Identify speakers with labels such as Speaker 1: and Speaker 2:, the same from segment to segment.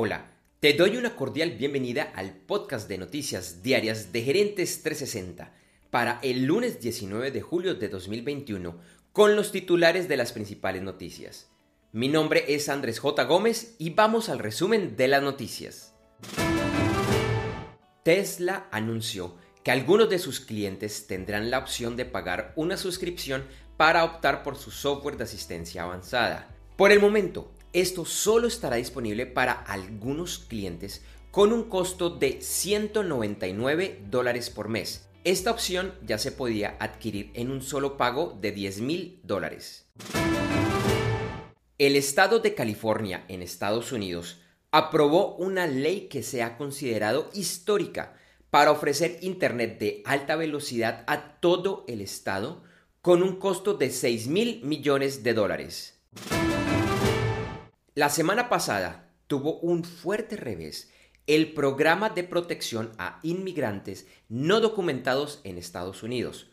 Speaker 1: Hola, te doy una cordial bienvenida al podcast de noticias diarias de Gerentes 360 para el lunes 19 de julio de 2021 con los titulares de las principales noticias. Mi nombre es Andrés J. Gómez y vamos al resumen de las noticias. Tesla anunció que algunos de sus clientes tendrán la opción de pagar una suscripción para optar por su software de asistencia avanzada. Por el momento, esto solo estará disponible para algunos clientes con un costo de 199 dólares por mes. Esta opción ya se podía adquirir en un solo pago de 10 mil dólares. El estado de California en Estados Unidos aprobó una ley que se ha considerado histórica para ofrecer Internet de alta velocidad a todo el estado con un costo de 6 mil millones de dólares. La semana pasada tuvo un fuerte revés el programa de protección a inmigrantes no documentados en Estados Unidos,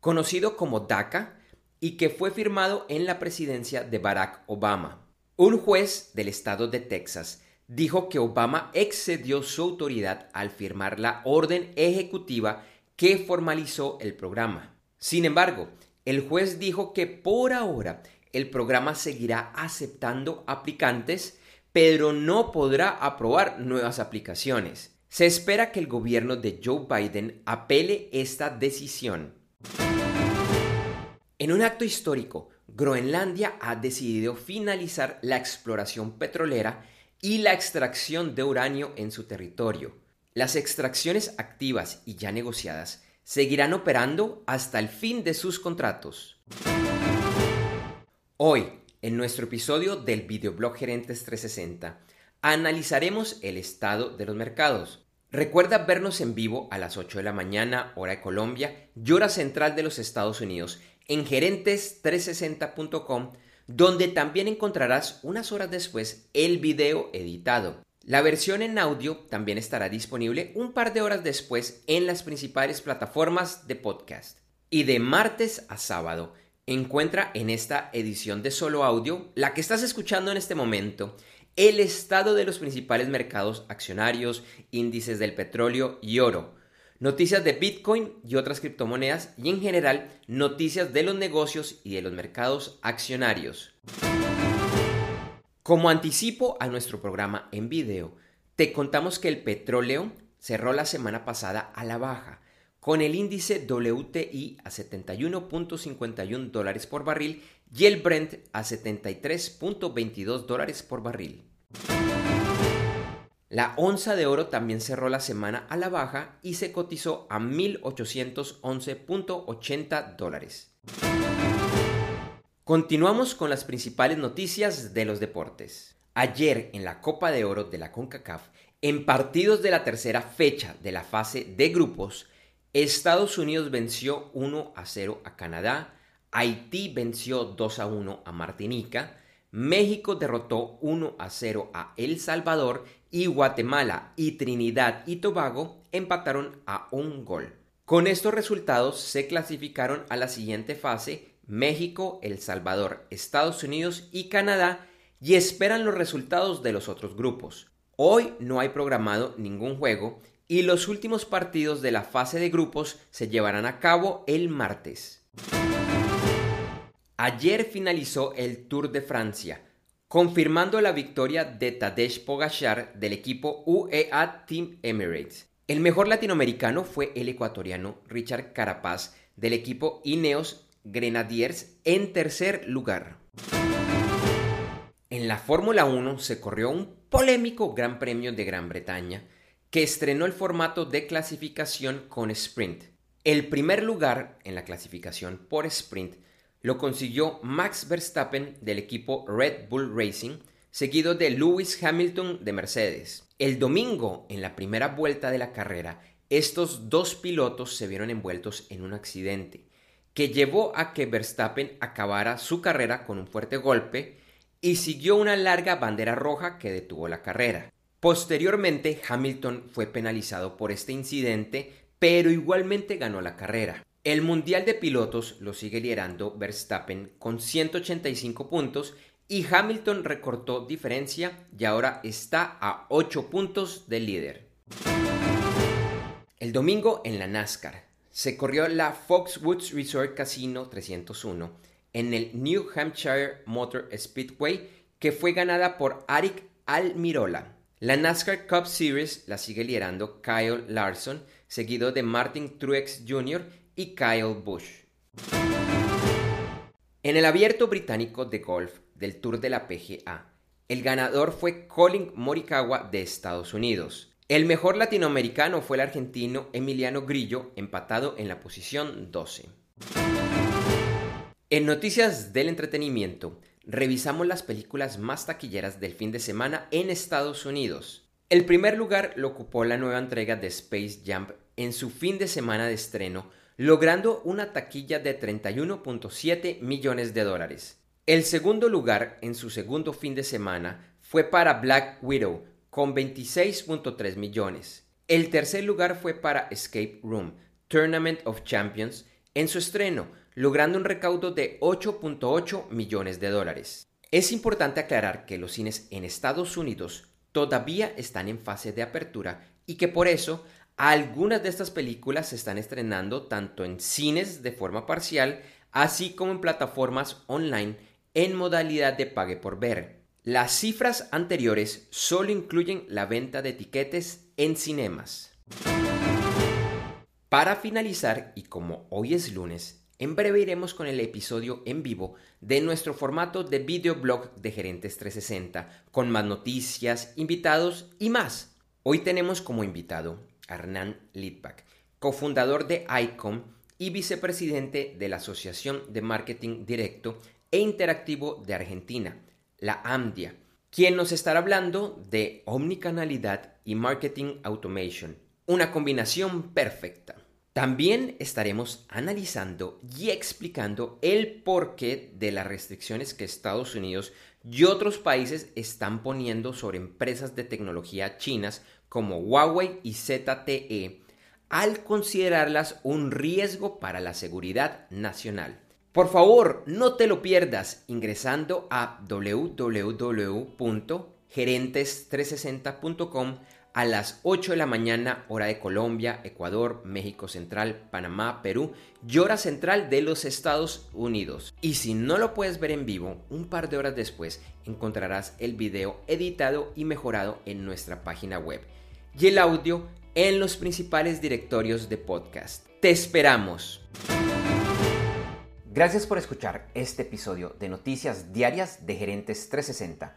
Speaker 1: conocido como DACA, y que fue firmado en la presidencia de Barack Obama. Un juez del estado de Texas dijo que Obama excedió su autoridad al firmar la orden ejecutiva que formalizó el programa. Sin embargo, el juez dijo que por ahora el programa seguirá aceptando aplicantes, pero no podrá aprobar nuevas aplicaciones. Se espera que el gobierno de Joe Biden apele esta decisión. En un acto histórico, Groenlandia ha decidido finalizar la exploración petrolera y la extracción de uranio en su territorio. Las extracciones activas y ya negociadas seguirán operando hasta el fin de sus contratos. Hoy, en nuestro episodio del videoblog Gerentes 360, analizaremos el estado de los mercados. Recuerda vernos en vivo a las 8 de la mañana, hora de Colombia y hora central de los Estados Unidos en gerentes360.com, donde también encontrarás unas horas después el video editado. La versión en audio también estará disponible un par de horas después en las principales plataformas de podcast. Y de martes a sábado, encuentra en esta edición de solo audio, la que estás escuchando en este momento, el estado de los principales mercados accionarios, índices del petróleo y oro, noticias de Bitcoin y otras criptomonedas y en general noticias de los negocios y de los mercados accionarios. Como anticipo a nuestro programa en video, te contamos que el petróleo cerró la semana pasada a la baja con el índice WTI a 71.51 dólares por barril y el Brent a 73.22 dólares por barril. La onza de oro también cerró la semana a la baja y se cotizó a 1.811.80 dólares. Continuamos con las principales noticias de los deportes. Ayer en la Copa de Oro de la CONCACAF, en partidos de la tercera fecha de la fase de grupos, Estados Unidos venció 1 a 0 a Canadá, Haití venció 2 a 1 a Martinica, México derrotó 1 a 0 a El Salvador y Guatemala y Trinidad y Tobago empataron a un gol. Con estos resultados se clasificaron a la siguiente fase México, El Salvador, Estados Unidos y Canadá y esperan los resultados de los otros grupos. Hoy no hay programado ningún juego y los últimos partidos de la fase de grupos se llevarán a cabo el martes. Ayer finalizó el Tour de Francia, confirmando la victoria de Tadej Pogachar del equipo UEA Team Emirates. El mejor latinoamericano fue el ecuatoriano Richard Carapaz del equipo Ineos Grenadiers en tercer lugar. En la Fórmula 1 se corrió un polémico Gran Premio de Gran Bretaña que estrenó el formato de clasificación con sprint. El primer lugar en la clasificación por sprint lo consiguió Max Verstappen del equipo Red Bull Racing, seguido de Lewis Hamilton de Mercedes. El domingo, en la primera vuelta de la carrera, estos dos pilotos se vieron envueltos en un accidente que llevó a que Verstappen acabara su carrera con un fuerte golpe y siguió una larga bandera roja que detuvo la carrera. Posteriormente, Hamilton fue penalizado por este incidente, pero igualmente ganó la carrera. El Mundial de Pilotos lo sigue liderando Verstappen con 185 puntos y Hamilton recortó diferencia y ahora está a 8 puntos del líder. El domingo en la NASCAR se corrió la Foxwoods Resort Casino 301 en el New Hampshire Motor Speedway que fue ganada por Arik Almirola. La NASCAR Cup Series la sigue liderando Kyle Larson, seguido de Martin Truex Jr. y Kyle Busch. En el abierto británico de golf del Tour de la PGA, el ganador fue Colin Morikawa de Estados Unidos. El mejor latinoamericano fue el argentino Emiliano Grillo, empatado en la posición 12. En noticias del entretenimiento, revisamos las películas más taquilleras del fin de semana en Estados Unidos. El primer lugar lo ocupó la nueva entrega de Space Jump en su fin de semana de estreno, logrando una taquilla de 31.7 millones de dólares. El segundo lugar en su segundo fin de semana fue para Black Widow, con 26.3 millones. El tercer lugar fue para Escape Room, Tournament of Champions, en su estreno, logrando un recaudo de 8.8 millones de dólares. Es importante aclarar que los cines en Estados Unidos todavía están en fase de apertura y que por eso algunas de estas películas se están estrenando tanto en cines de forma parcial, así como en plataformas online en modalidad de pague por ver. Las cifras anteriores solo incluyen la venta de etiquetes en cinemas. Para finalizar, y como hoy es lunes, en breve iremos con el episodio en vivo de nuestro formato de videoblog de Gerentes 360, con más noticias, invitados y más. Hoy tenemos como invitado a Hernán Lidbach, cofundador de ICOM y vicepresidente de la Asociación de Marketing Directo e Interactivo de Argentina, la AMDIA, quien nos estará hablando de omnicanalidad y marketing automation, una combinación perfecta. También estaremos analizando y explicando el porqué de las restricciones que Estados Unidos y otros países están poniendo sobre empresas de tecnología chinas como Huawei y ZTE al considerarlas un riesgo para la seguridad nacional. Por favor, no te lo pierdas ingresando a www.gerentes360.com a las 8 de la mañana hora de Colombia, Ecuador, México Central, Panamá, Perú y hora central de los Estados Unidos. Y si no lo puedes ver en vivo, un par de horas después encontrarás el video editado y mejorado en nuestra página web y el audio en los principales directorios de podcast. Te esperamos. Gracias por escuchar este episodio de Noticias Diarias de Gerentes 360